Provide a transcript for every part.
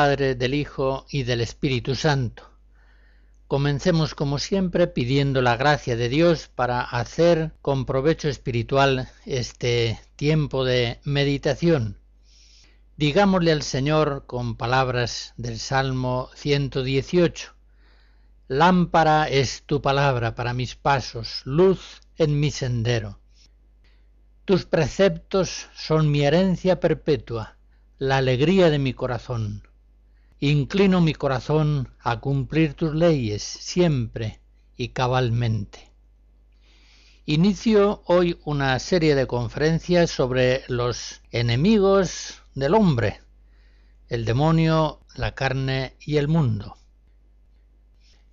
Padre, del Hijo y del Espíritu Santo. Comencemos como siempre pidiendo la gracia de Dios para hacer con provecho espiritual este tiempo de meditación. Digámosle al Señor con palabras del Salmo 118. Lámpara es tu palabra para mis pasos, luz en mi sendero. Tus preceptos son mi herencia perpetua la alegría de mi corazón. Inclino mi corazón a cumplir tus leyes siempre y cabalmente. Inicio hoy una serie de conferencias sobre los enemigos del hombre, el demonio, la carne y el mundo.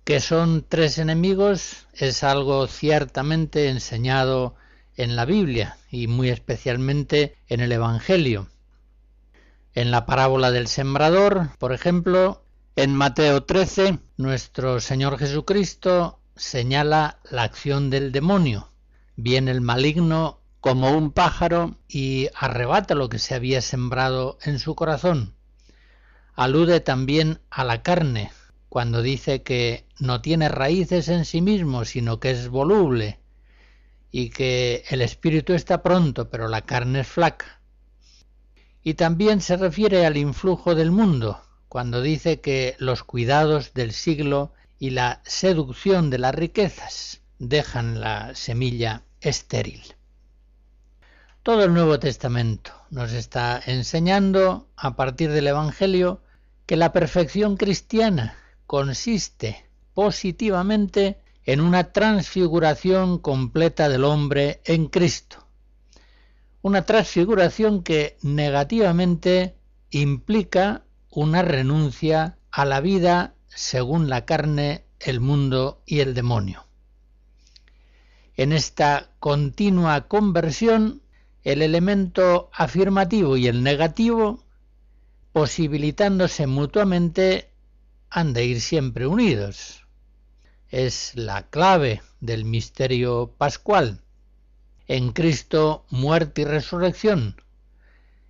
Que son tres enemigos es algo ciertamente enseñado en la Biblia y muy especialmente en el Evangelio. En la parábola del sembrador, por ejemplo, en Mateo 13, nuestro Señor Jesucristo señala la acción del demonio. Viene el maligno como un pájaro y arrebata lo que se había sembrado en su corazón. Alude también a la carne, cuando dice que no tiene raíces en sí mismo, sino que es voluble, y que el espíritu está pronto, pero la carne es flaca y también se refiere al influjo del mundo, cuando dice que los cuidados del siglo y la seducción de las riquezas dejan la semilla estéril. Todo el Nuevo Testamento nos está enseñando, a partir del Evangelio, que la perfección cristiana consiste positivamente en una transfiguración completa del hombre en Cristo, una transfiguración que negativamente implica una renuncia a la vida según la carne, el mundo y el demonio. En esta continua conversión, el elemento afirmativo y el negativo, posibilitándose mutuamente, han de ir siempre unidos. Es la clave del misterio pascual en Cristo muerte y resurrección,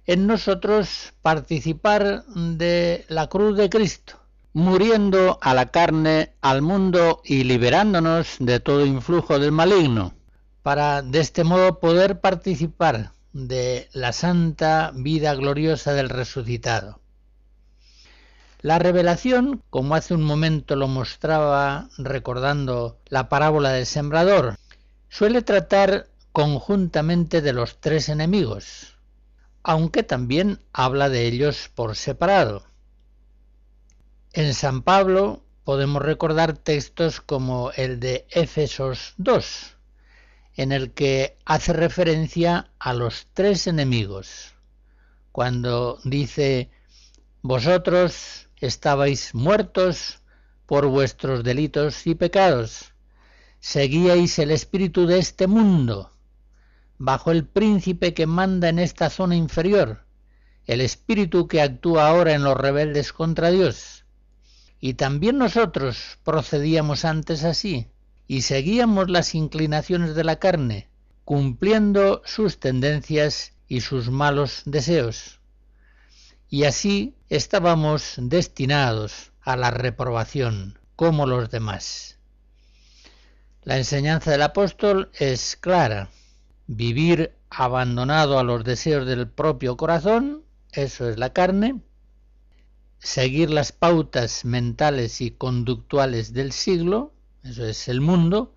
en nosotros participar de la cruz de Cristo, muriendo a la carne, al mundo y liberándonos de todo influjo del maligno, para de este modo poder participar de la santa vida gloriosa del resucitado. La revelación, como hace un momento lo mostraba recordando la parábola del sembrador, suele tratar conjuntamente de los tres enemigos, aunque también habla de ellos por separado. En San Pablo podemos recordar textos como el de Éfesos 2, en el que hace referencia a los tres enemigos, cuando dice, vosotros estabais muertos por vuestros delitos y pecados, seguíais el espíritu de este mundo, bajo el príncipe que manda en esta zona inferior, el espíritu que actúa ahora en los rebeldes contra Dios. Y también nosotros procedíamos antes así, y seguíamos las inclinaciones de la carne, cumpliendo sus tendencias y sus malos deseos. Y así estábamos destinados a la reprobación, como los demás. La enseñanza del apóstol es clara vivir abandonado a los deseos del propio corazón, eso es la carne, seguir las pautas mentales y conductuales del siglo, eso es el mundo,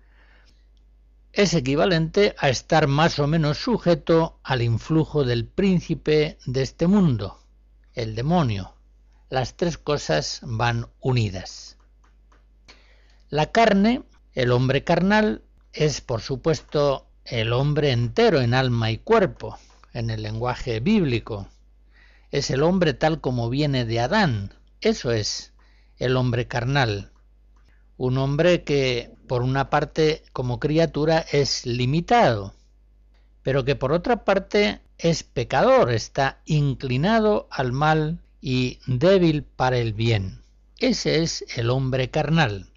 es equivalente a estar más o menos sujeto al influjo del príncipe de este mundo, el demonio. Las tres cosas van unidas. La carne, el hombre carnal, es por supuesto el hombre entero en alma y cuerpo, en el lenguaje bíblico. Es el hombre tal como viene de Adán, Eso es el hombre carnal. Un hombre que, por una parte, como criatura, es limitado, pero que por otra parte es pecador, está inclinado al mal y débil para el bien. Ese es el hombre carnal.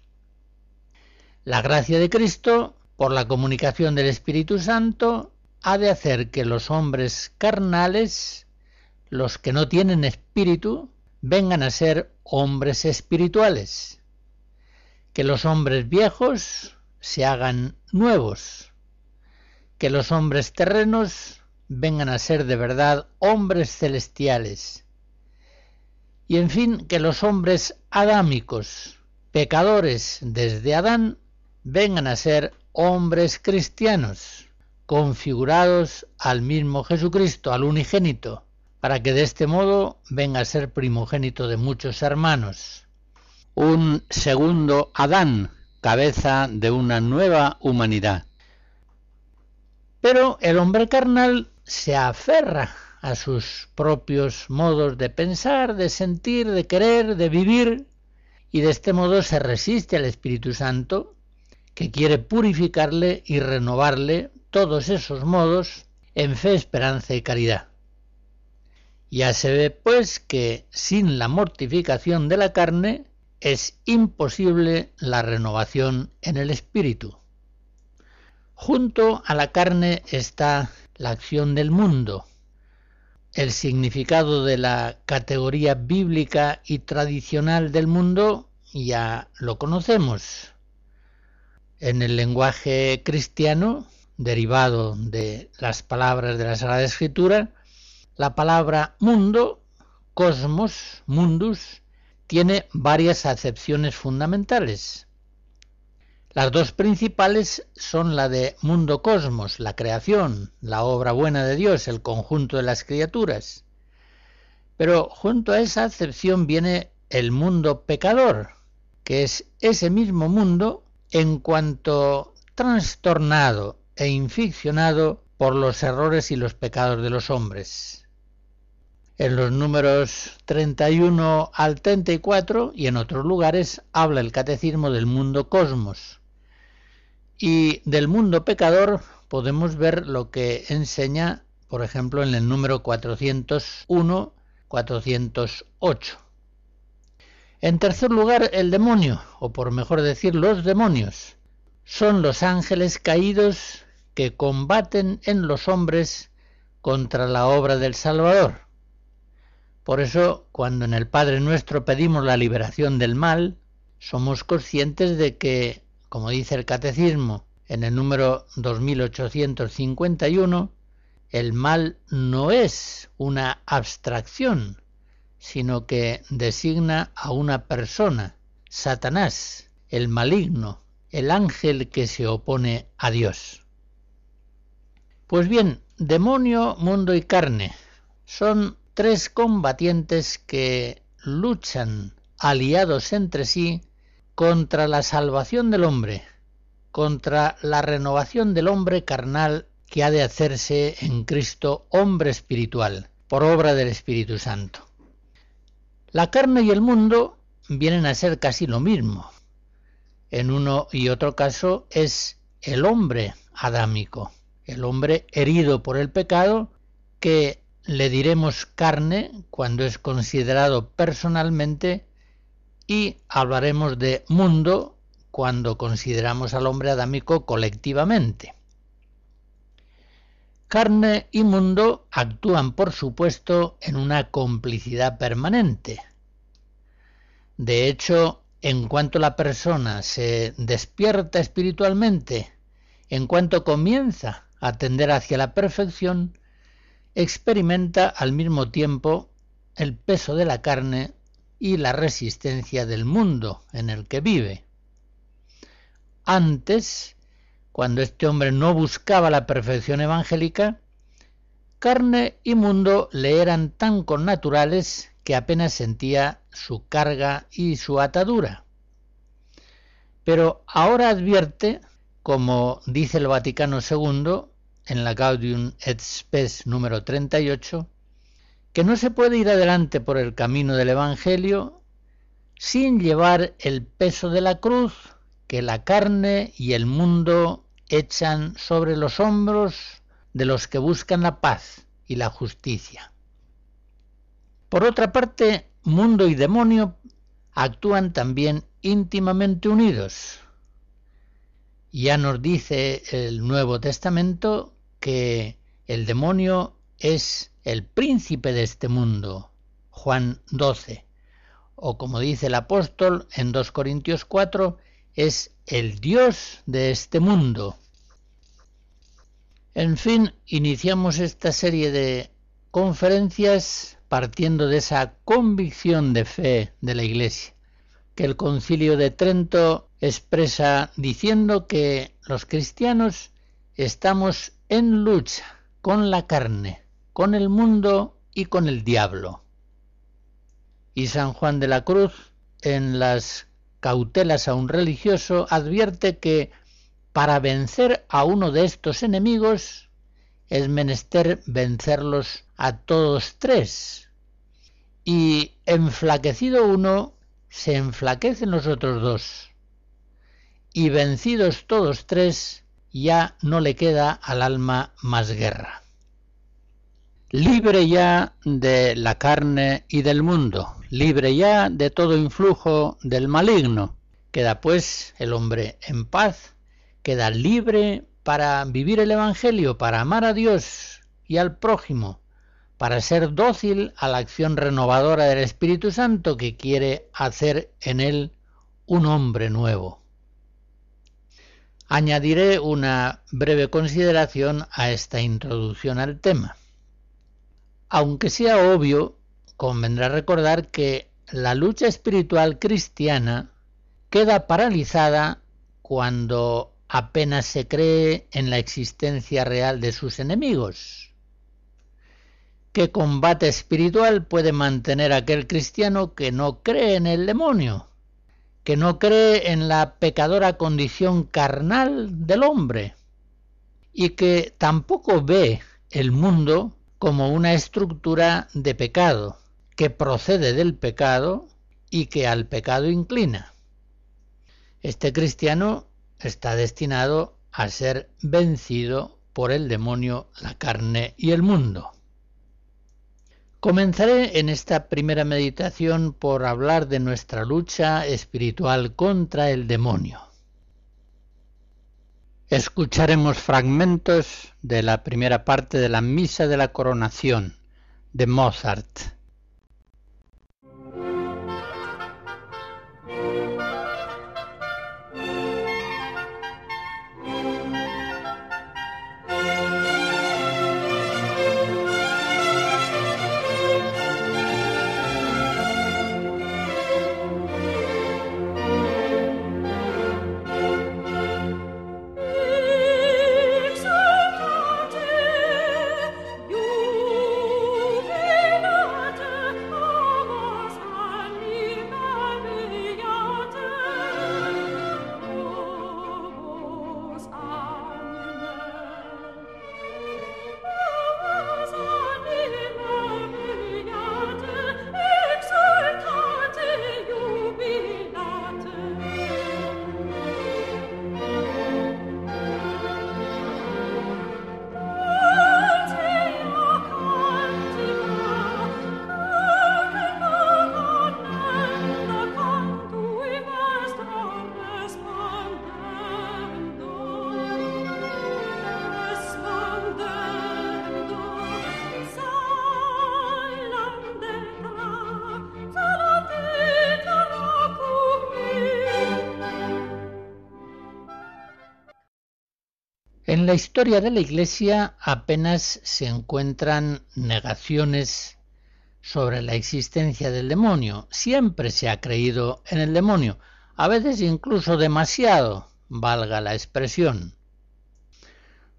La gracia de Cristo, por la comunicación del Espíritu Santo, ha de hacer que los hombres carnales, los que no tienen espíritu, vengan a ser hombres espirituales, que los hombres viejos se hagan nuevos, que los hombres terrenos vengan a ser de verdad hombres celestiales, y en fin, que los hombres adámicos, pecadores desde Adán, vengan a ser hombres cristianos, configurados al mismo Jesucristo, al unigénito, para que de este modo venga a ser primogénito de muchos hermanos. Un segundo Adán, cabeza de una nueva humanidad. Pero el hombre carnal se aferra a sus propios modos de pensar, de sentir, de querer, de vivir, y de este modo se resiste al Espíritu Santo, que quiere purificarle y renovarle todos esos modos en fe, esperanza y caridad. Ya se ve pues que sin la mortificación de la carne es imposible la renovación en el espíritu. Junto a la carne está la acción del mundo. El significado de la categoría bíblica y tradicional del mundo ya lo conocemos. En el lenguaje cristiano, derivado de las palabras de la Sagrada Escritura, la palabra mundo, cosmos, mundus, tiene varias acepciones fundamentales. Las dos principales son la de mundo cosmos, la creación, la obra buena de Dios, el conjunto de las criaturas. Pero junto a esa acepción viene el mundo pecador, que es ese mismo mundo en cuanto trastornado e inficcionado por los errores y los pecados de los hombres en los números 31 al 34 y en otros lugares habla el catecismo del mundo cosmos. Y del mundo pecador podemos ver lo que enseña, por ejemplo, en el número 401-408. En tercer lugar, el demonio, o por mejor decir, los demonios, son los ángeles caídos que combaten en los hombres contra la obra del Salvador. Por eso, cuando en el Padre Nuestro pedimos la liberación del mal, somos conscientes de que, como dice el Catecismo en el número 2851, el mal no es una abstracción, sino que designa a una persona, Satanás, el maligno, el ángel que se opone a Dios. Pues bien, demonio, mundo y carne son tres combatientes que luchan aliados entre sí contra la salvación del hombre, contra la renovación del hombre carnal que ha de hacerse en Cristo hombre espiritual, por obra del Espíritu Santo. La carne y el mundo vienen a ser casi lo mismo. En uno y otro caso es el hombre adámico, el hombre herido por el pecado que le diremos carne cuando es considerado personalmente y hablaremos de mundo cuando consideramos al hombre adámico colectivamente. Carne y mundo actúan, por supuesto, en una complicidad permanente. De hecho, en cuanto la persona se despierta espiritualmente, en cuanto comienza a tender hacia la perfección, experimenta al mismo tiempo el peso de la carne y la resistencia del mundo en el que vive. Antes, cuando este hombre no buscaba la perfección evangélica, carne y mundo le eran tan connaturales que apenas sentía su carga y su atadura. Pero ahora advierte, como dice el Vaticano II, en la Gaudium et Spes número 38, que no se puede ir adelante por el camino del Evangelio sin llevar el peso de la cruz que la carne y el mundo echan sobre los hombros de los que buscan la paz y la justicia. Por otra parte, mundo y demonio actúan también íntimamente unidos. Ya nos dice el Nuevo Testamento que el demonio es el príncipe de este mundo, Juan 12, o como dice el apóstol en 2 Corintios 4, es el Dios de este mundo. En fin, iniciamos esta serie de conferencias partiendo de esa convicción de fe de la Iglesia, que el concilio de Trento expresa diciendo que los cristianos estamos en lucha con la carne, con el mundo y con el diablo. Y San Juan de la Cruz, en las cautelas a un religioso, advierte que para vencer a uno de estos enemigos es menester vencerlos a todos tres. Y enflaquecido uno, se enflaquecen los otros dos. Y vencidos todos tres, ya no le queda al alma más guerra. Libre ya de la carne y del mundo, libre ya de todo influjo del maligno, queda pues el hombre en paz, queda libre para vivir el Evangelio, para amar a Dios y al prójimo, para ser dócil a la acción renovadora del Espíritu Santo que quiere hacer en él un hombre nuevo. Añadiré una breve consideración a esta introducción al tema. Aunque sea obvio, convendrá recordar que la lucha espiritual cristiana queda paralizada cuando apenas se cree en la existencia real de sus enemigos. ¿Qué combate espiritual puede mantener aquel cristiano que no cree en el demonio? que no cree en la pecadora condición carnal del hombre y que tampoco ve el mundo como una estructura de pecado, que procede del pecado y que al pecado inclina. Este cristiano está destinado a ser vencido por el demonio, la carne y el mundo. Comenzaré en esta primera meditación por hablar de nuestra lucha espiritual contra el demonio. Escucharemos fragmentos de la primera parte de la Misa de la Coronación de Mozart. Historia de la Iglesia apenas se encuentran negaciones sobre la existencia del demonio. Siempre se ha creído en el demonio, a veces incluso demasiado, valga la expresión.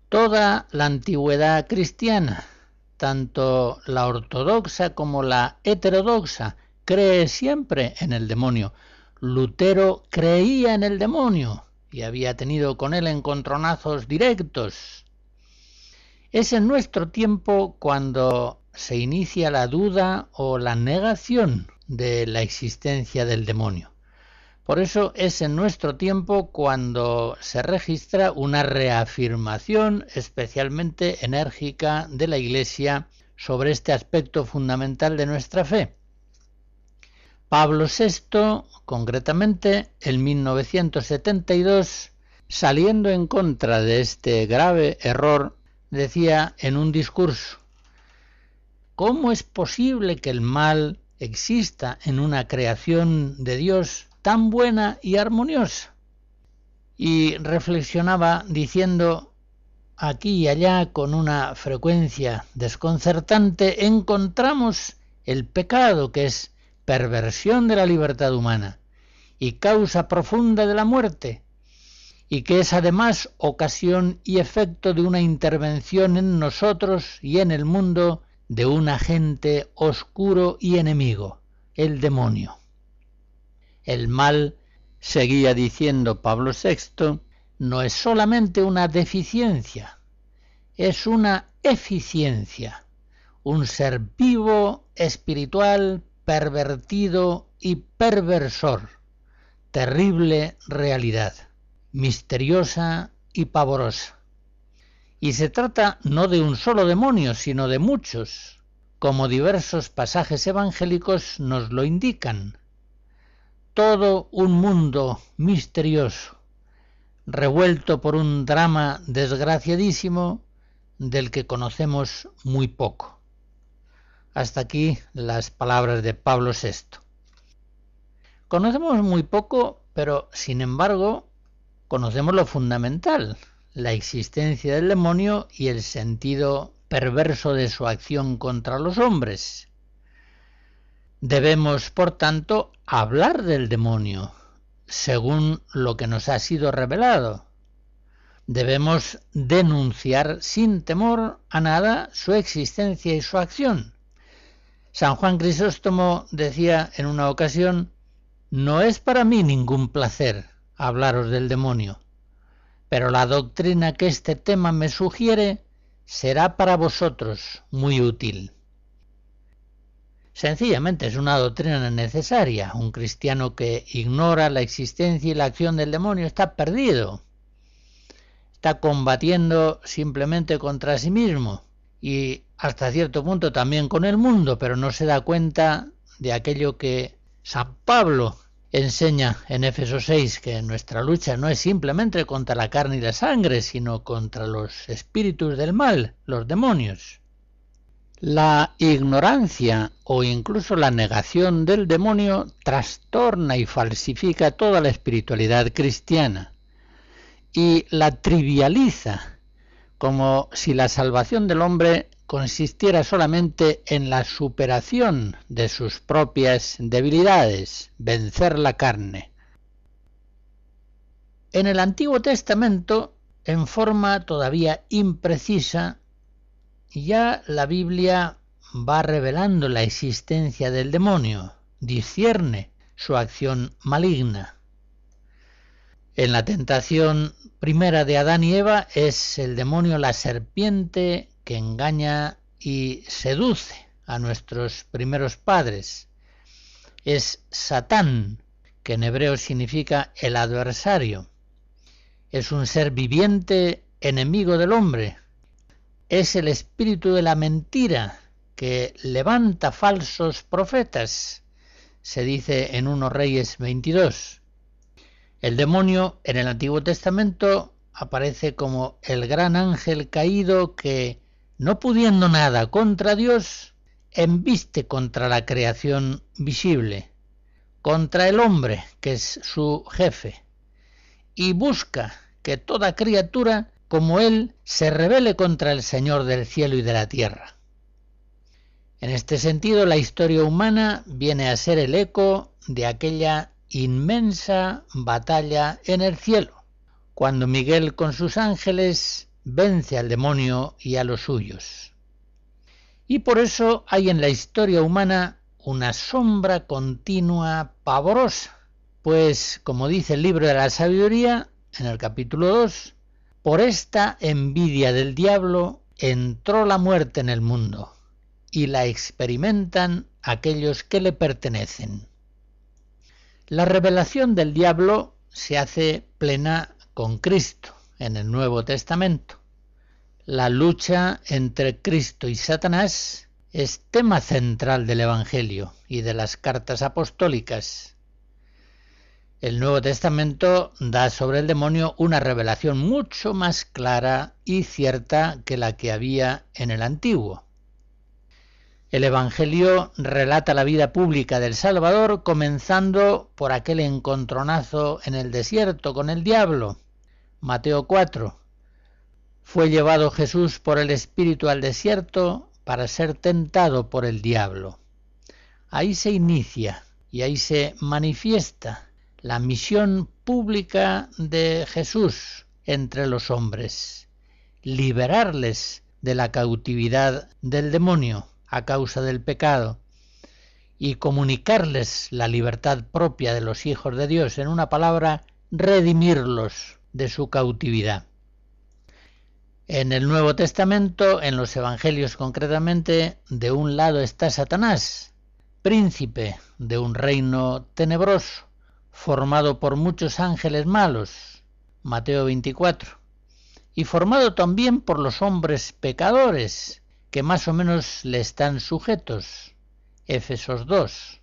Toda la antigüedad cristiana, tanto la ortodoxa como la heterodoxa, cree siempre en el demonio. Lutero creía en el demonio, y había tenido con él encontronazos directos. Es en nuestro tiempo cuando se inicia la duda o la negación de la existencia del demonio. Por eso es en nuestro tiempo cuando se registra una reafirmación especialmente enérgica de la Iglesia sobre este aspecto fundamental de nuestra fe. Pablo VI, concretamente en 1972, saliendo en contra de este grave error, decía en un discurso, ¿cómo es posible que el mal exista en una creación de Dios tan buena y armoniosa? Y reflexionaba diciendo, aquí y allá con una frecuencia desconcertante encontramos el pecado que es perversión de la libertad humana y causa profunda de la muerte, y que es además ocasión y efecto de una intervención en nosotros y en el mundo de un agente oscuro y enemigo, el demonio. El mal, seguía diciendo Pablo VI, no es solamente una deficiencia, es una eficiencia, un ser vivo, espiritual, pervertido y perversor, terrible realidad, misteriosa y pavorosa. Y se trata no de un solo demonio, sino de muchos, como diversos pasajes evangélicos nos lo indican. Todo un mundo misterioso, revuelto por un drama desgraciadísimo del que conocemos muy poco. Hasta aquí las palabras de Pablo VI. Conocemos muy poco, pero sin embargo conocemos lo fundamental, la existencia del demonio y el sentido perverso de su acción contra los hombres. Debemos, por tanto, hablar del demonio, según lo que nos ha sido revelado. Debemos denunciar sin temor a nada su existencia y su acción. San Juan Crisóstomo decía en una ocasión, no es para mí ningún placer hablaros del demonio, pero la doctrina que este tema me sugiere será para vosotros muy útil. Sencillamente es una doctrina necesaria. Un cristiano que ignora la existencia y la acción del demonio está perdido. Está combatiendo simplemente contra sí mismo y hasta cierto punto también con el mundo, pero no se da cuenta de aquello que San Pablo enseña en Éfeso 6, que nuestra lucha no es simplemente contra la carne y la sangre, sino contra los espíritus del mal, los demonios. La ignorancia o incluso la negación del demonio trastorna y falsifica toda la espiritualidad cristiana y la trivializa como si la salvación del hombre consistiera solamente en la superación de sus propias debilidades, vencer la carne. En el Antiguo Testamento, en forma todavía imprecisa, ya la Biblia va revelando la existencia del demonio, discierne su acción maligna. En la tentación primera de Adán y Eva es el demonio la serpiente que engaña y seduce a nuestros primeros padres. Es Satán, que en hebreo significa el adversario. Es un ser viviente enemigo del hombre. Es el espíritu de la mentira que levanta falsos profetas, se dice en 1 Reyes 22. El demonio en el Antiguo Testamento aparece como el gran ángel caído que no pudiendo nada contra Dios, embiste contra la creación visible, contra el hombre, que es su jefe, y busca que toda criatura como él se rebele contra el Señor del cielo y de la tierra. En este sentido, la historia humana viene a ser el eco de aquella inmensa batalla en el cielo, cuando Miguel con sus ángeles vence al demonio y a los suyos. Y por eso hay en la historia humana una sombra continua pavorosa, pues, como dice el libro de la sabiduría, en el capítulo 2, por esta envidia del diablo entró la muerte en el mundo, y la experimentan aquellos que le pertenecen. La revelación del diablo se hace plena con Cristo en el Nuevo Testamento. La lucha entre Cristo y Satanás es tema central del Evangelio y de las cartas apostólicas. El Nuevo Testamento da sobre el demonio una revelación mucho más clara y cierta que la que había en el Antiguo. El Evangelio relata la vida pública del Salvador comenzando por aquel encontronazo en el desierto con el diablo. Mateo 4. Fue llevado Jesús por el Espíritu al desierto para ser tentado por el diablo. Ahí se inicia y ahí se manifiesta la misión pública de Jesús entre los hombres, liberarles de la cautividad del demonio a causa del pecado y comunicarles la libertad propia de los hijos de Dios, en una palabra, redimirlos de su cautividad. En el Nuevo Testamento, en los Evangelios concretamente, de un lado está Satanás, príncipe de un reino tenebroso, formado por muchos ángeles malos, Mateo 24, y formado también por los hombres pecadores, que más o menos le están sujetos. Éfesos 2.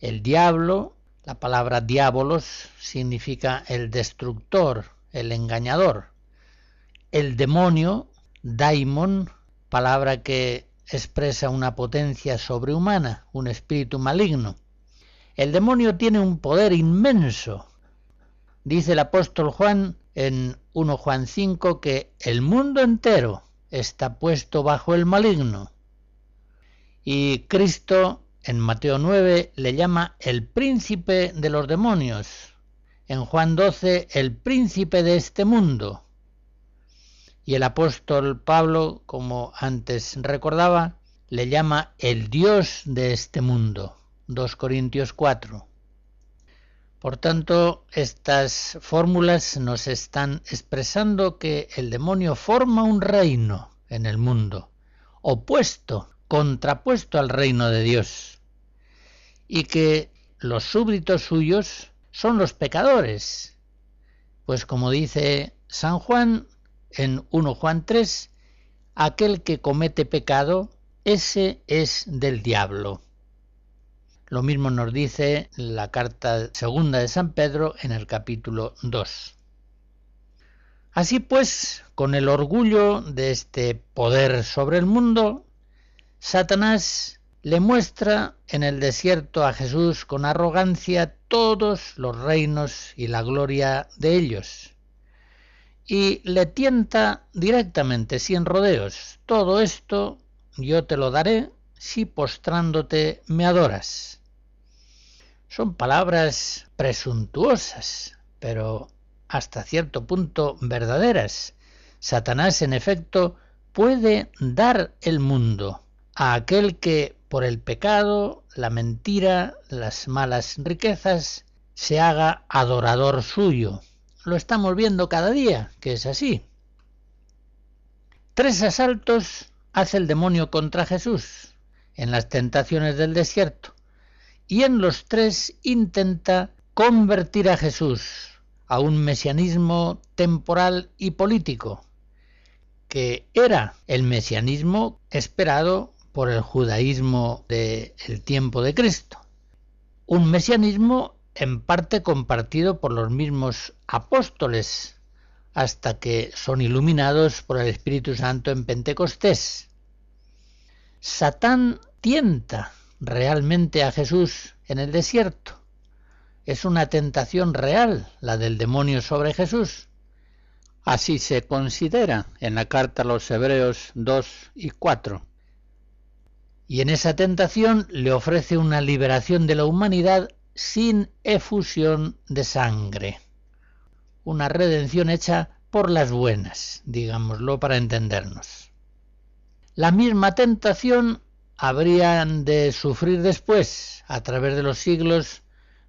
El diablo, la palabra diabolos significa el destructor, el engañador. El demonio, daimon, palabra que expresa una potencia sobrehumana, un espíritu maligno. El demonio tiene un poder inmenso. Dice el apóstol Juan en 1 Juan 5 que el mundo entero está puesto bajo el maligno. Y Cristo en Mateo 9 le llama el príncipe de los demonios. En Juan 12 el príncipe de este mundo. Y el apóstol Pablo, como antes recordaba, le llama el Dios de este mundo. 2 Corintios 4. Por tanto, estas fórmulas nos están expresando que el demonio forma un reino en el mundo, opuesto, contrapuesto al reino de Dios, y que los súbditos suyos son los pecadores, pues como dice San Juan en 1 Juan 3, aquel que comete pecado, ese es del diablo. Lo mismo nos dice la carta segunda de San Pedro en el capítulo 2. Así pues, con el orgullo de este poder sobre el mundo, Satanás le muestra en el desierto a Jesús con arrogancia todos los reinos y la gloria de ellos. Y le tienta directamente, sin rodeos, todo esto yo te lo daré si postrándote me adoras. Son palabras presuntuosas, pero hasta cierto punto verdaderas. Satanás, en efecto, puede dar el mundo a aquel que por el pecado, la mentira, las malas riquezas, se haga adorador suyo. Lo estamos viendo cada día, que es así. Tres asaltos hace el demonio contra Jesús en las tentaciones del desierto y en los tres intenta convertir a Jesús a un mesianismo temporal y político, que era el mesianismo esperado por el judaísmo del tiempo de Cristo. Un mesianismo en parte compartido por los mismos apóstoles, hasta que son iluminados por el Espíritu Santo en Pentecostés. Satán tienta realmente a Jesús en el desierto. Es una tentación real la del demonio sobre Jesús. Así se considera en la carta a los Hebreos 2 y 4. Y en esa tentación le ofrece una liberación de la humanidad sin efusión de sangre. Una redención hecha por las buenas, digámoslo para entendernos. La misma tentación habrían de sufrir después, a través de los siglos,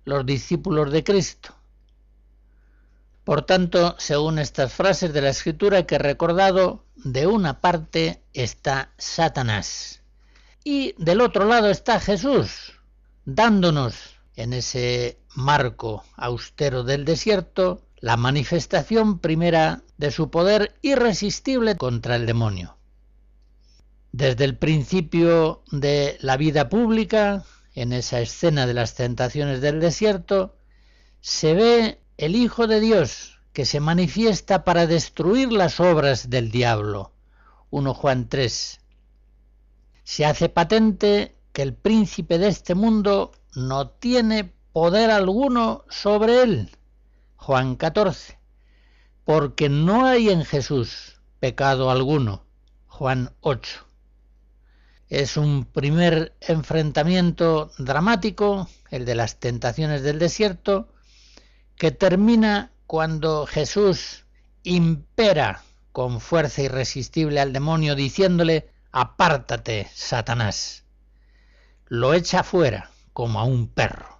los discípulos de Cristo. Por tanto, según estas frases de la Escritura que he recordado, de una parte está Satanás y del otro lado está Jesús, dándonos en ese marco austero del desierto la manifestación primera de su poder irresistible contra el demonio. Desde el principio de la vida pública, en esa escena de las tentaciones del desierto, se ve el Hijo de Dios que se manifiesta para destruir las obras del diablo. 1 Juan 3. Se hace patente que el príncipe de este mundo no tiene poder alguno sobre él. Juan 14. Porque no hay en Jesús pecado alguno. Juan 8. Es un primer enfrentamiento dramático, el de las tentaciones del desierto, que termina cuando Jesús impera con fuerza irresistible al demonio diciéndole, apártate, Satanás. Lo echa fuera como a un perro.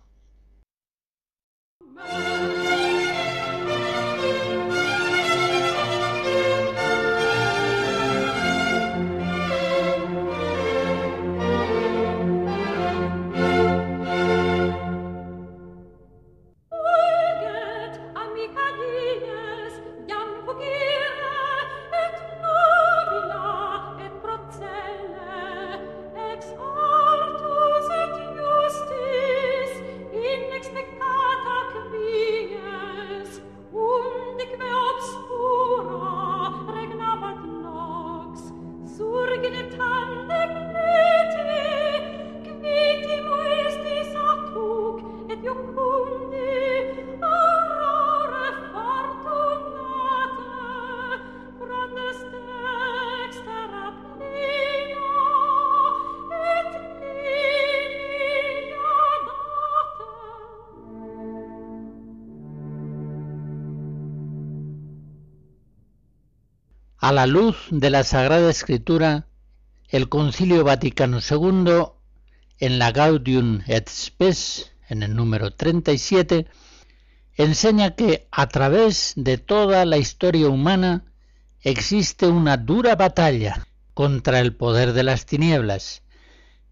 A la luz de la Sagrada Escritura, el Concilio Vaticano II, en la Gaudium et Spes, en el número 37, enseña que a través de toda la historia humana existe una dura batalla contra el poder de las tinieblas,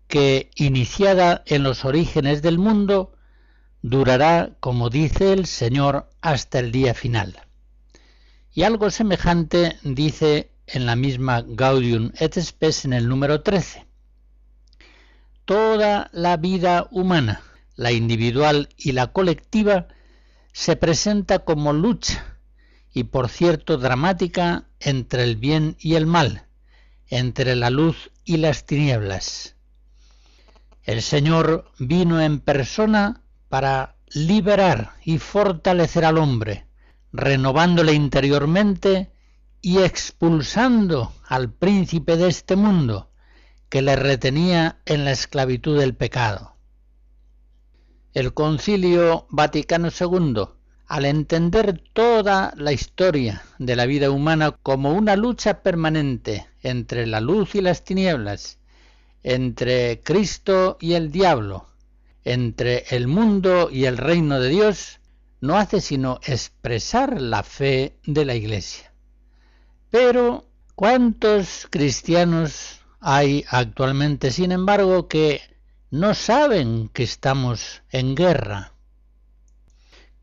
que, iniciada en los orígenes del mundo, durará, como dice el Señor, hasta el día final. Y algo semejante dice en la misma Gaudium et Spes en el número 13. Toda la vida humana, la individual y la colectiva, se presenta como lucha y por cierto dramática entre el bien y el mal, entre la luz y las tinieblas. El Señor vino en persona para liberar y fortalecer al hombre, renovándole interiormente y expulsando al príncipe de este mundo que le retenía en la esclavitud del pecado. El Concilio Vaticano II, al entender toda la historia de la vida humana como una lucha permanente entre la luz y las tinieblas, entre Cristo y el diablo, entre el mundo y el reino de Dios, no hace sino expresar la fe de la Iglesia. Pero, ¿cuántos cristianos hay actualmente, sin embargo, que no saben que estamos en guerra?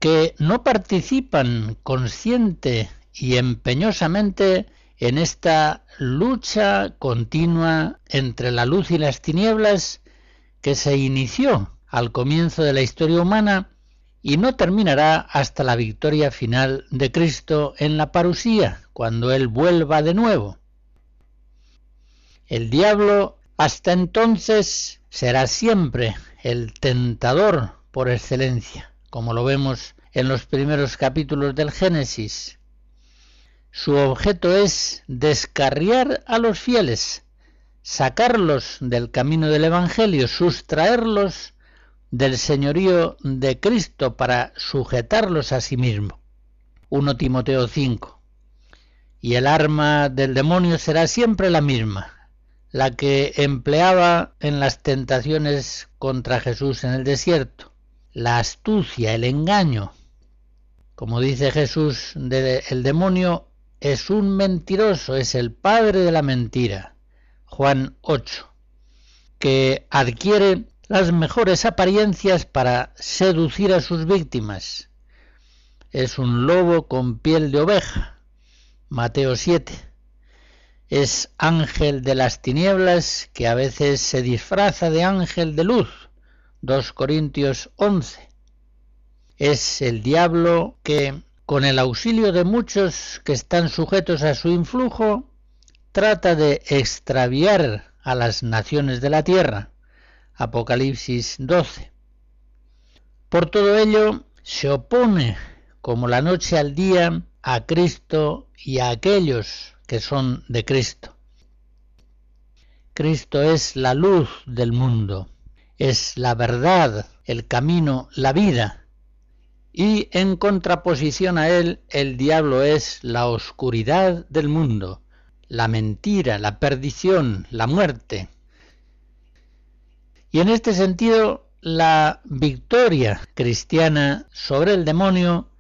que no participan consciente y empeñosamente en esta lucha continua entre la luz y las tinieblas que se inició al comienzo de la historia humana y no terminará hasta la victoria final de Cristo en la parusía, cuando Él vuelva de nuevo. El diablo hasta entonces será siempre el tentador por excelencia, como lo vemos en los primeros capítulos del Génesis. Su objeto es descarriar a los fieles, sacarlos del camino del Evangelio, sustraerlos del señorío de Cristo para sujetarlos a sí mismo. 1 Timoteo 5. Y el arma del demonio será siempre la misma, la que empleaba en las tentaciones contra Jesús en el desierto, la astucia, el engaño. Como dice Jesús, el demonio es un mentiroso, es el padre de la mentira. Juan 8 que adquiere las mejores apariencias para seducir a sus víctimas. Es un lobo con piel de oveja. Mateo 7. Es ángel de las tinieblas que a veces se disfraza de ángel de luz. 2 Corintios 11. Es el diablo que, con el auxilio de muchos que están sujetos a su influjo, trata de extraviar a las naciones de la tierra. Apocalipsis 12. Por todo ello, se opone como la noche al día a Cristo y a aquellos que son de Cristo. Cristo es la luz del mundo, es la verdad, el camino, la vida. Y en contraposición a él, el diablo es la oscuridad del mundo, la mentira, la perdición, la muerte. Y en este sentido, la victoria cristiana sobre el demonio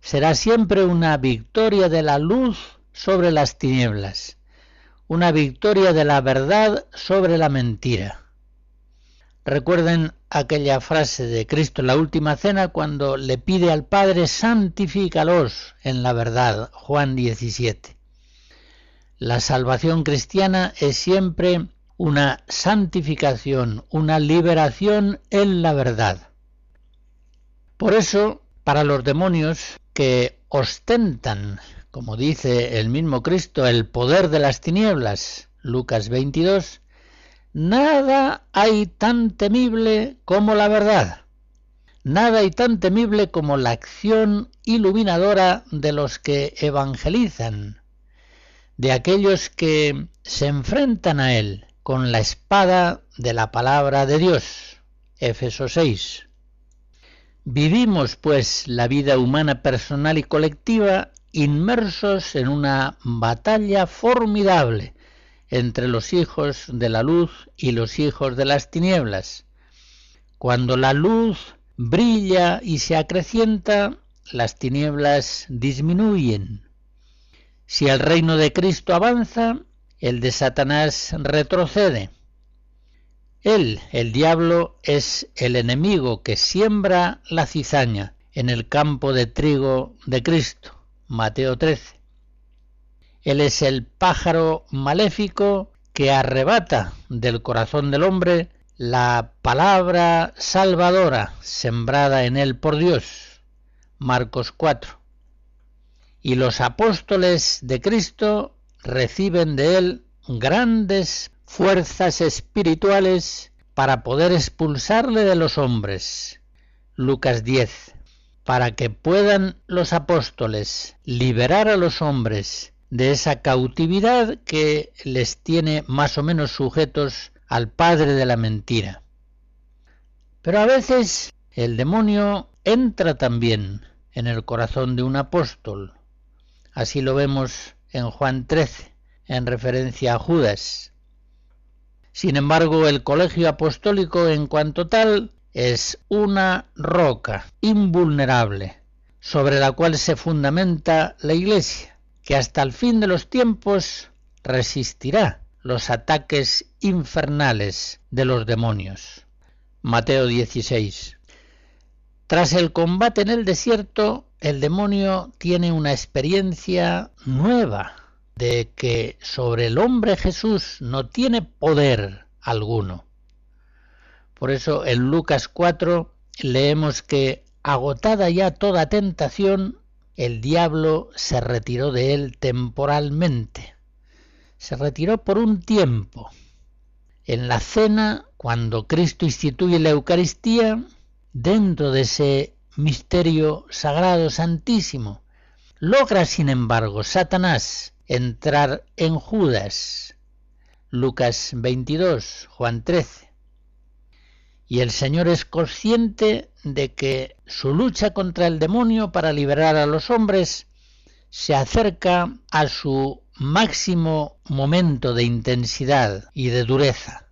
será siempre una victoria de la luz sobre las tinieblas, una victoria de la verdad sobre la mentira. Recuerden aquella frase de Cristo en la última cena cuando le pide al Padre santifícalos en la verdad, Juan 17. La salvación cristiana es siempre una santificación, una liberación en la verdad. Por eso, para los demonios que ostentan, como dice el mismo Cristo, el poder de las tinieblas, Lucas 22, nada hay tan temible como la verdad. Nada hay tan temible como la acción iluminadora de los que evangelizan, de aquellos que se enfrentan a Él con la espada de la palabra de Dios. Éfeso 6. Vivimos, pues, la vida humana personal y colectiva inmersos en una batalla formidable entre los hijos de la luz y los hijos de las tinieblas. Cuando la luz brilla y se acrecienta, las tinieblas disminuyen. Si el reino de Cristo avanza, el de Satanás retrocede. Él, el diablo, es el enemigo que siembra la cizaña en el campo de trigo de Cristo. Mateo 13. Él es el pájaro maléfico que arrebata del corazón del hombre la palabra salvadora sembrada en él por Dios. Marcos 4 y los apóstoles de Cristo reciben de él grandes fuerzas espirituales para poder expulsarle de los hombres. Lucas 10. Para que puedan los apóstoles liberar a los hombres de esa cautividad que les tiene más o menos sujetos al padre de la mentira. Pero a veces el demonio entra también en el corazón de un apóstol Así lo vemos en Juan 13, en referencia a Judas. Sin embargo, el colegio apostólico en cuanto tal es una roca invulnerable sobre la cual se fundamenta la Iglesia, que hasta el fin de los tiempos resistirá los ataques infernales de los demonios. Mateo 16. Tras el combate en el desierto, el demonio tiene una experiencia nueva de que sobre el hombre Jesús no tiene poder alguno. Por eso en Lucas 4 leemos que agotada ya toda tentación, el diablo se retiró de él temporalmente. Se retiró por un tiempo. En la cena, cuando Cristo instituye la Eucaristía, dentro de ese misterio sagrado santísimo. Logra, sin embargo, Satanás entrar en Judas. Lucas 22, Juan 13. Y el Señor es consciente de que su lucha contra el demonio para liberar a los hombres se acerca a su máximo momento de intensidad y de dureza.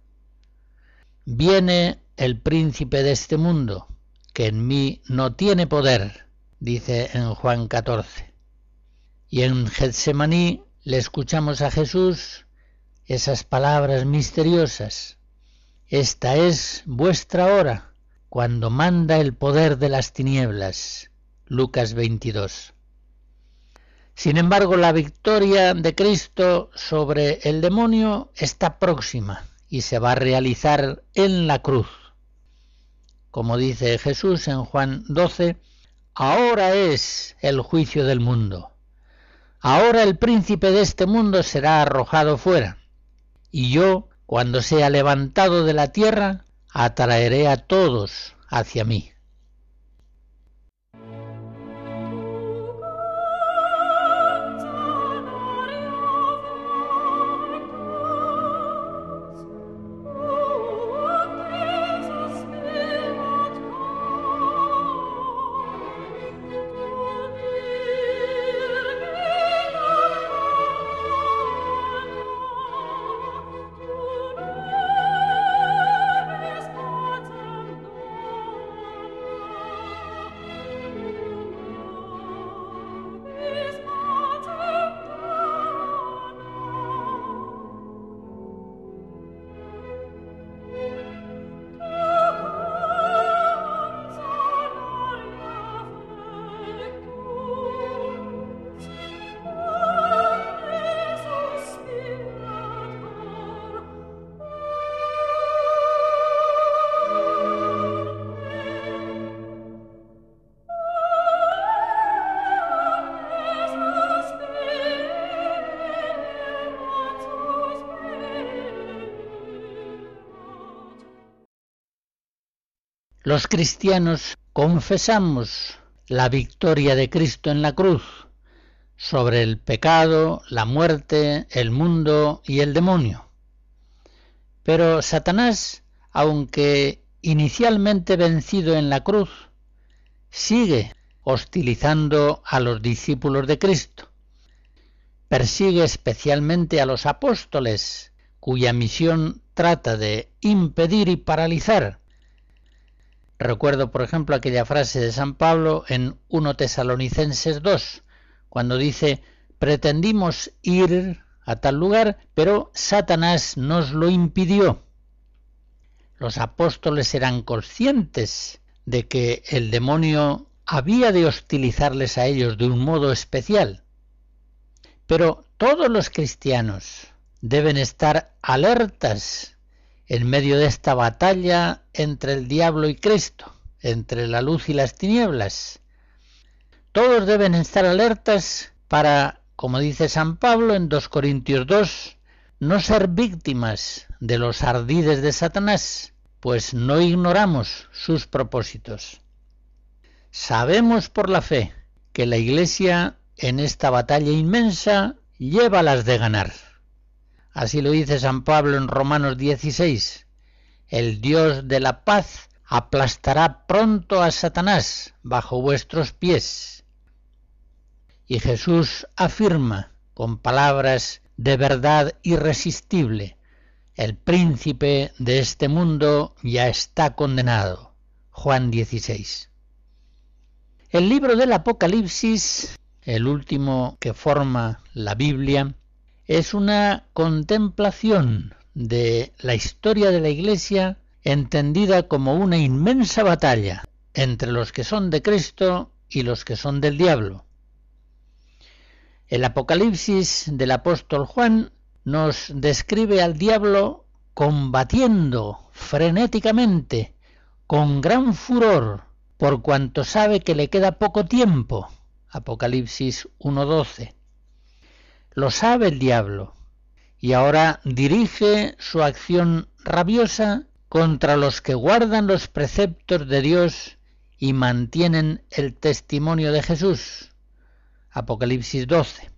Viene el príncipe de este mundo, que en mí no tiene poder, dice en Juan 14. Y en Getsemaní le escuchamos a Jesús esas palabras misteriosas. esta es vuestra hora, cuando manda el poder de las tinieblas. Lucas 22. Sin embargo, la victoria de Cristo sobre el demonio está próxima y se va a realizar en la cruz. Como dice Jesús en Juan 12, ahora es el juicio del mundo. Ahora el príncipe de este mundo será arrojado fuera, y yo, cuando sea levantado de la tierra, atraeré a todos hacia mí. Los cristianos confesamos la victoria de Cristo en la cruz sobre el pecado, la muerte, el mundo y el demonio. Pero Satanás, aunque inicialmente vencido en la cruz, sigue hostilizando a los discípulos de Cristo. Persigue especialmente a los apóstoles, cuya misión trata de impedir y paralizar Recuerdo, por ejemplo, aquella frase de San Pablo en 1 Tesalonicenses 2, cuando dice, pretendimos ir a tal lugar, pero Satanás nos lo impidió. Los apóstoles eran conscientes de que el demonio había de hostilizarles a ellos de un modo especial. Pero todos los cristianos deben estar alertas en medio de esta batalla entre el diablo y Cristo, entre la luz y las tinieblas. Todos deben estar alertas para, como dice San Pablo en 2 Corintios 2, no ser víctimas de los ardides de Satanás, pues no ignoramos sus propósitos. Sabemos por la fe que la Iglesia en esta batalla inmensa lleva las de ganar. Así lo dice San Pablo en Romanos 16. El Dios de la paz aplastará pronto a Satanás bajo vuestros pies. Y Jesús afirma con palabras de verdad irresistible, el príncipe de este mundo ya está condenado. Juan 16. El libro del Apocalipsis, el último que forma la Biblia, es una contemplación de la historia de la Iglesia entendida como una inmensa batalla entre los que son de Cristo y los que son del diablo. El Apocalipsis del apóstol Juan nos describe al diablo combatiendo frenéticamente, con gran furor, por cuanto sabe que le queda poco tiempo. Apocalipsis 1.12. Lo sabe el diablo y ahora dirige su acción rabiosa contra los que guardan los preceptos de Dios y mantienen el testimonio de Jesús. Apocalipsis 12.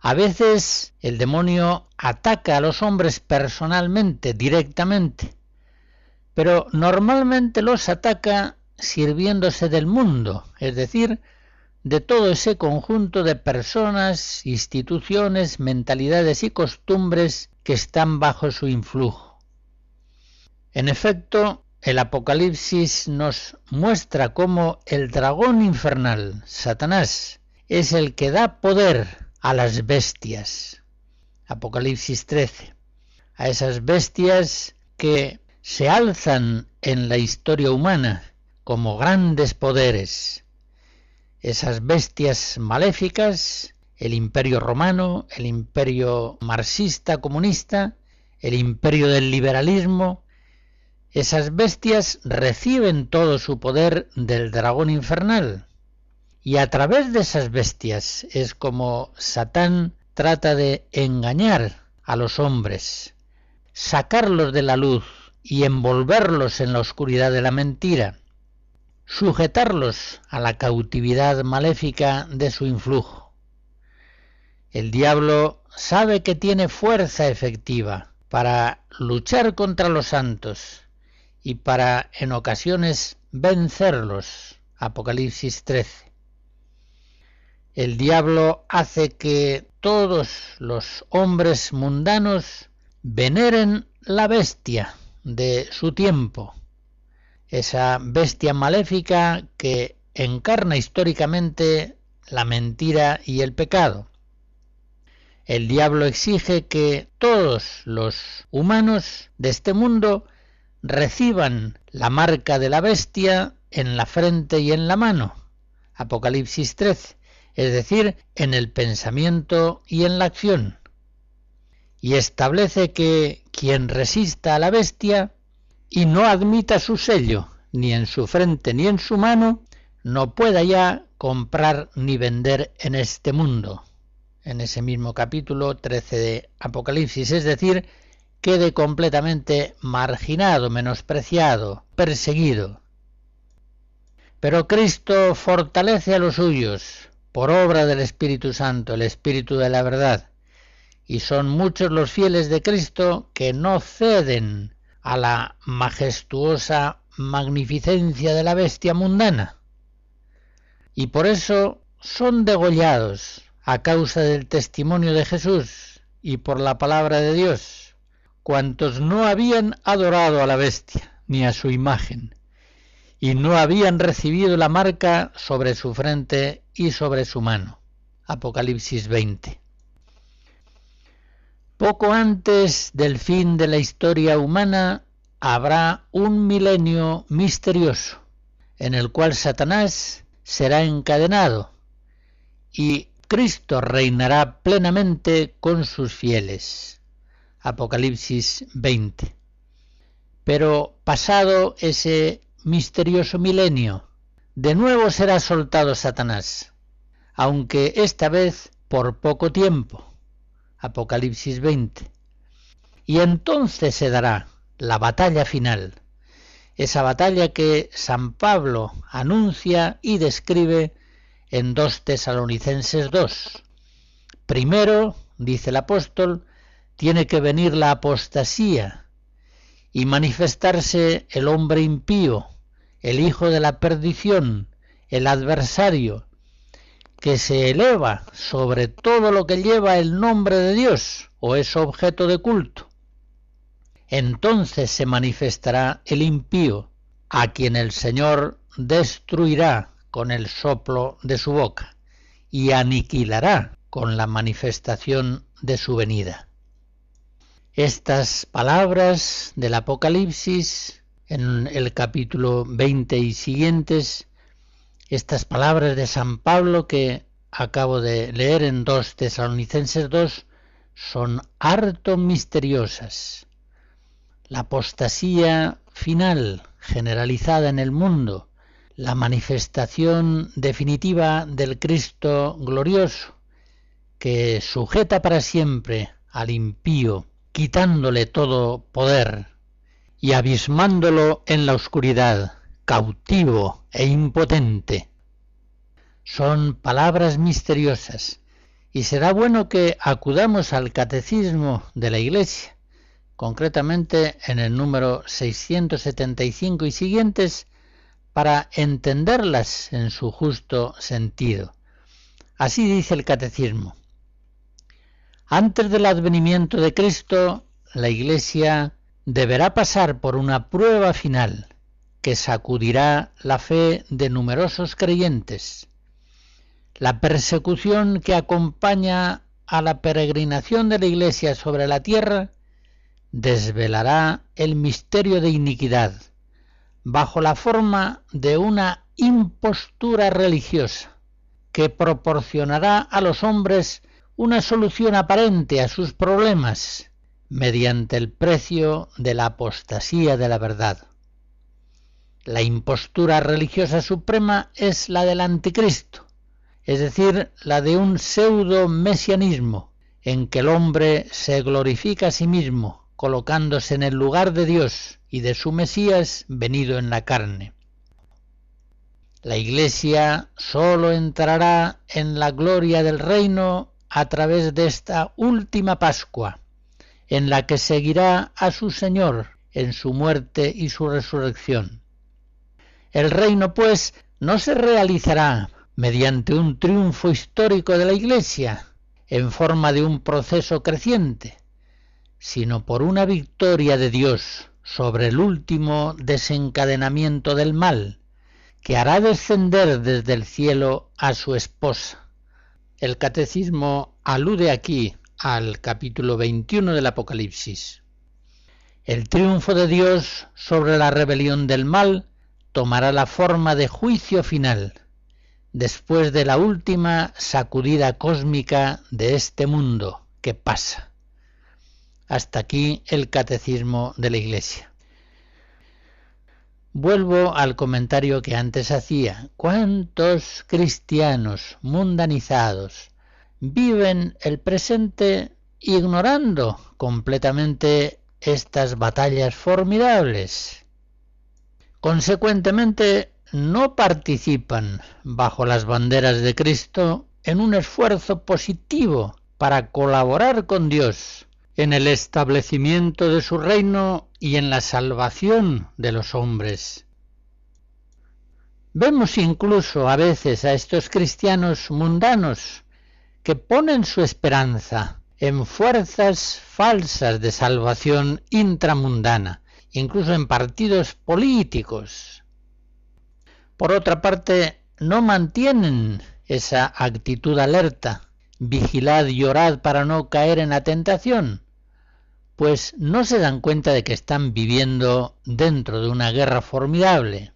A veces el demonio ataca a los hombres personalmente, directamente, pero normalmente los ataca sirviéndose del mundo, es decir, de todo ese conjunto de personas, instituciones, mentalidades y costumbres que están bajo su influjo. En efecto, el Apocalipsis nos muestra cómo el dragón infernal, Satanás, es el que da poder a las bestias. Apocalipsis 13. A esas bestias que se alzan en la historia humana como grandes poderes. Esas bestias maléficas, el imperio romano, el imperio marxista comunista, el imperio del liberalismo, esas bestias reciben todo su poder del dragón infernal. Y a través de esas bestias es como Satán trata de engañar a los hombres, sacarlos de la luz y envolverlos en la oscuridad de la mentira, sujetarlos a la cautividad maléfica de su influjo. El diablo sabe que tiene fuerza efectiva para luchar contra los santos y para en ocasiones vencerlos. Apocalipsis 13. El diablo hace que todos los hombres mundanos veneren la bestia de su tiempo, esa bestia maléfica que encarna históricamente la mentira y el pecado. El diablo exige que todos los humanos de este mundo reciban la marca de la bestia en la frente y en la mano. Apocalipsis 13 es decir, en el pensamiento y en la acción, y establece que quien resista a la bestia y no admita su sello, ni en su frente ni en su mano, no pueda ya comprar ni vender en este mundo. En ese mismo capítulo 13 de Apocalipsis, es decir, quede completamente marginado, menospreciado, perseguido. Pero Cristo fortalece a los suyos, por obra del Espíritu Santo, el Espíritu de la verdad. Y son muchos los fieles de Cristo que no ceden a la majestuosa magnificencia de la bestia mundana. Y por eso son degollados a causa del testimonio de Jesús y por la palabra de Dios, cuantos no habían adorado a la bestia ni a su imagen, y no habían recibido la marca sobre su frente y sobre su mano. Apocalipsis 20. Poco antes del fin de la historia humana habrá un milenio misterioso en el cual Satanás será encadenado y Cristo reinará plenamente con sus fieles. Apocalipsis 20. Pero pasado ese misterioso milenio, de nuevo será soltado Satanás, aunque esta vez por poco tiempo. Apocalipsis 20. Y entonces se dará la batalla final, esa batalla que San Pablo anuncia y describe en 2 Tesalonicenses 2. Primero, dice el apóstol, tiene que venir la apostasía y manifestarse el hombre impío, el hijo de la perdición, el adversario, que se eleva sobre todo lo que lleva el nombre de Dios o es objeto de culto. Entonces se manifestará el impío, a quien el Señor destruirá con el soplo de su boca y aniquilará con la manifestación de su venida. Estas palabras del Apocalipsis en el capítulo 20 y siguientes estas palabras de San Pablo que acabo de leer en 2 Tesalonicenses 2 son harto misteriosas. La apostasía final generalizada en el mundo, la manifestación definitiva del Cristo glorioso, que sujeta para siempre al impío, quitándole todo poder, y abismándolo en la oscuridad, cautivo e impotente. Son palabras misteriosas, y será bueno que acudamos al catecismo de la Iglesia, concretamente en el número 675 y siguientes, para entenderlas en su justo sentido. Así dice el catecismo. Antes del advenimiento de Cristo, la Iglesia deberá pasar por una prueba final que sacudirá la fe de numerosos creyentes. La persecución que acompaña a la peregrinación de la Iglesia sobre la tierra desvelará el misterio de iniquidad bajo la forma de una impostura religiosa que proporcionará a los hombres una solución aparente a sus problemas mediante el precio de la apostasía de la verdad. La impostura religiosa suprema es la del anticristo, es decir, la de un pseudo mesianismo en que el hombre se glorifica a sí mismo, colocándose en el lugar de Dios y de su Mesías venido en la carne. La Iglesia sólo entrará en la gloria del reino a través de esta última Pascua, en la que seguirá a su Señor en su muerte y su resurrección. El reino, pues, no se realizará mediante un triunfo histórico de la Iglesia, en forma de un proceso creciente, sino por una victoria de Dios sobre el último desencadenamiento del mal, que hará descender desde el cielo a su esposa. El catecismo alude aquí al capítulo 21 del Apocalipsis. El triunfo de Dios sobre la rebelión del mal tomará la forma de juicio final, después de la última sacudida cósmica de este mundo que pasa. Hasta aquí el catecismo de la Iglesia. Vuelvo al comentario que antes hacía. ¿Cuántos cristianos mundanizados viven el presente ignorando completamente estas batallas formidables? Consecuentemente, no participan bajo las banderas de Cristo en un esfuerzo positivo para colaborar con Dios en el establecimiento de su reino y en la salvación de los hombres. Vemos incluso a veces a estos cristianos mundanos que ponen su esperanza en fuerzas falsas de salvación intramundana, incluso en partidos políticos. Por otra parte, no mantienen esa actitud alerta vigilad y orad para no caer en la tentación, pues no se dan cuenta de que están viviendo dentro de una guerra formidable.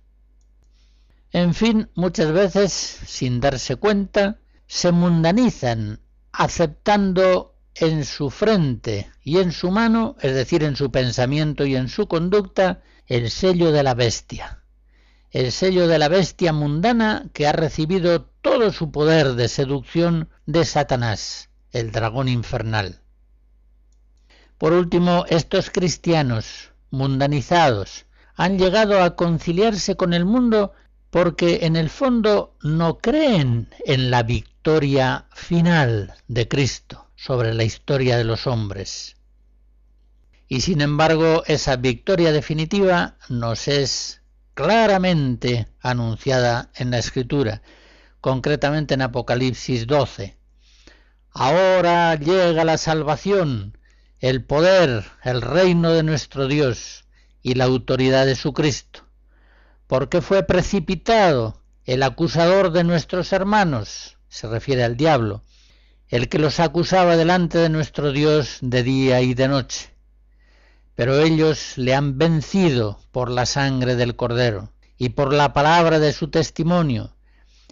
En fin, muchas veces, sin darse cuenta, se mundanizan, aceptando en su frente y en su mano, es decir, en su pensamiento y en su conducta, el sello de la bestia el sello de la bestia mundana que ha recibido todo su poder de seducción de Satanás, el dragón infernal. Por último, estos cristianos mundanizados han llegado a conciliarse con el mundo porque en el fondo no creen en la victoria final de Cristo sobre la historia de los hombres. Y sin embargo, esa victoria definitiva nos es claramente anunciada en la Escritura, concretamente en Apocalipsis 12. Ahora llega la salvación, el poder, el reino de nuestro Dios y la autoridad de su Cristo, porque fue precipitado el acusador de nuestros hermanos, se refiere al diablo, el que los acusaba delante de nuestro Dios de día y de noche pero ellos le han vencido por la sangre del Cordero y por la palabra de su testimonio,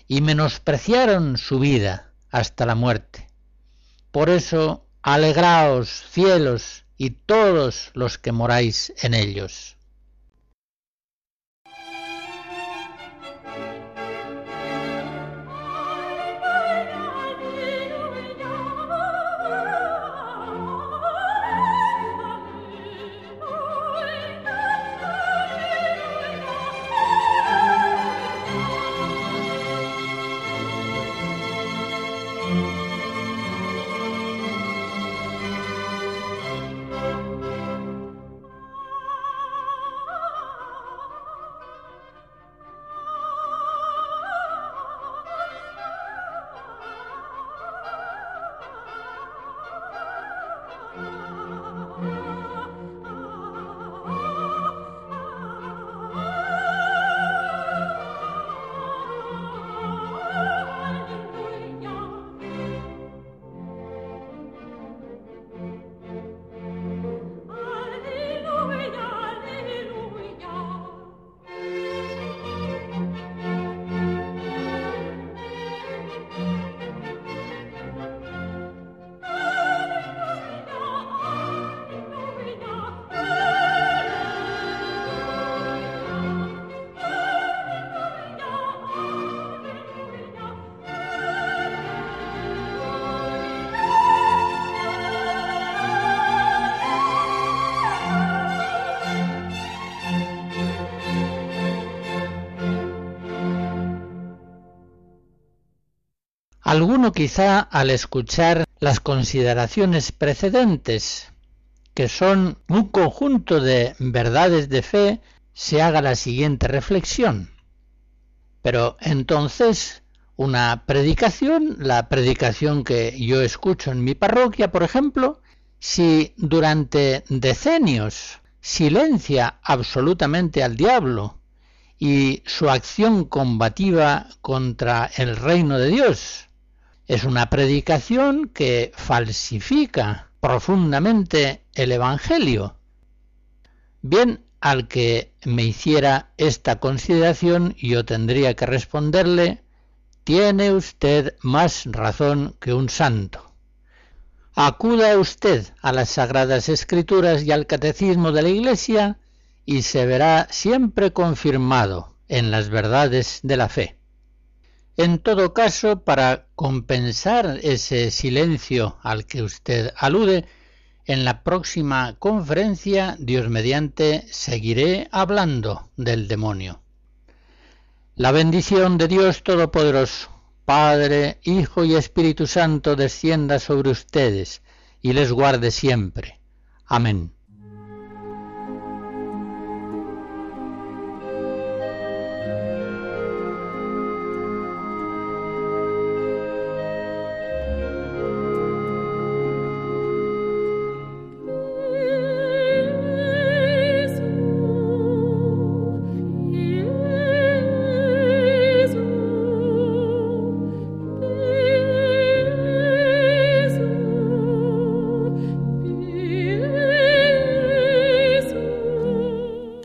y menospreciaron su vida hasta la muerte. Por eso, alegraos, cielos, y todos los que moráis en ellos. Alguno quizá al escuchar las consideraciones precedentes, que son un conjunto de verdades de fe, se haga la siguiente reflexión. Pero entonces, una predicación, la predicación que yo escucho en mi parroquia, por ejemplo, si durante decenios silencia absolutamente al diablo y su acción combativa contra el reino de Dios, es una predicación que falsifica profundamente el Evangelio. Bien, al que me hiciera esta consideración, yo tendría que responderle, tiene usted más razón que un santo. Acuda usted a las Sagradas Escrituras y al Catecismo de la Iglesia y se verá siempre confirmado en las verdades de la fe. En todo caso, para compensar ese silencio al que usted alude, en la próxima conferencia, Dios mediante, seguiré hablando del demonio. La bendición de Dios Todopoderoso, Padre, Hijo y Espíritu Santo, descienda sobre ustedes y les guarde siempre. Amén.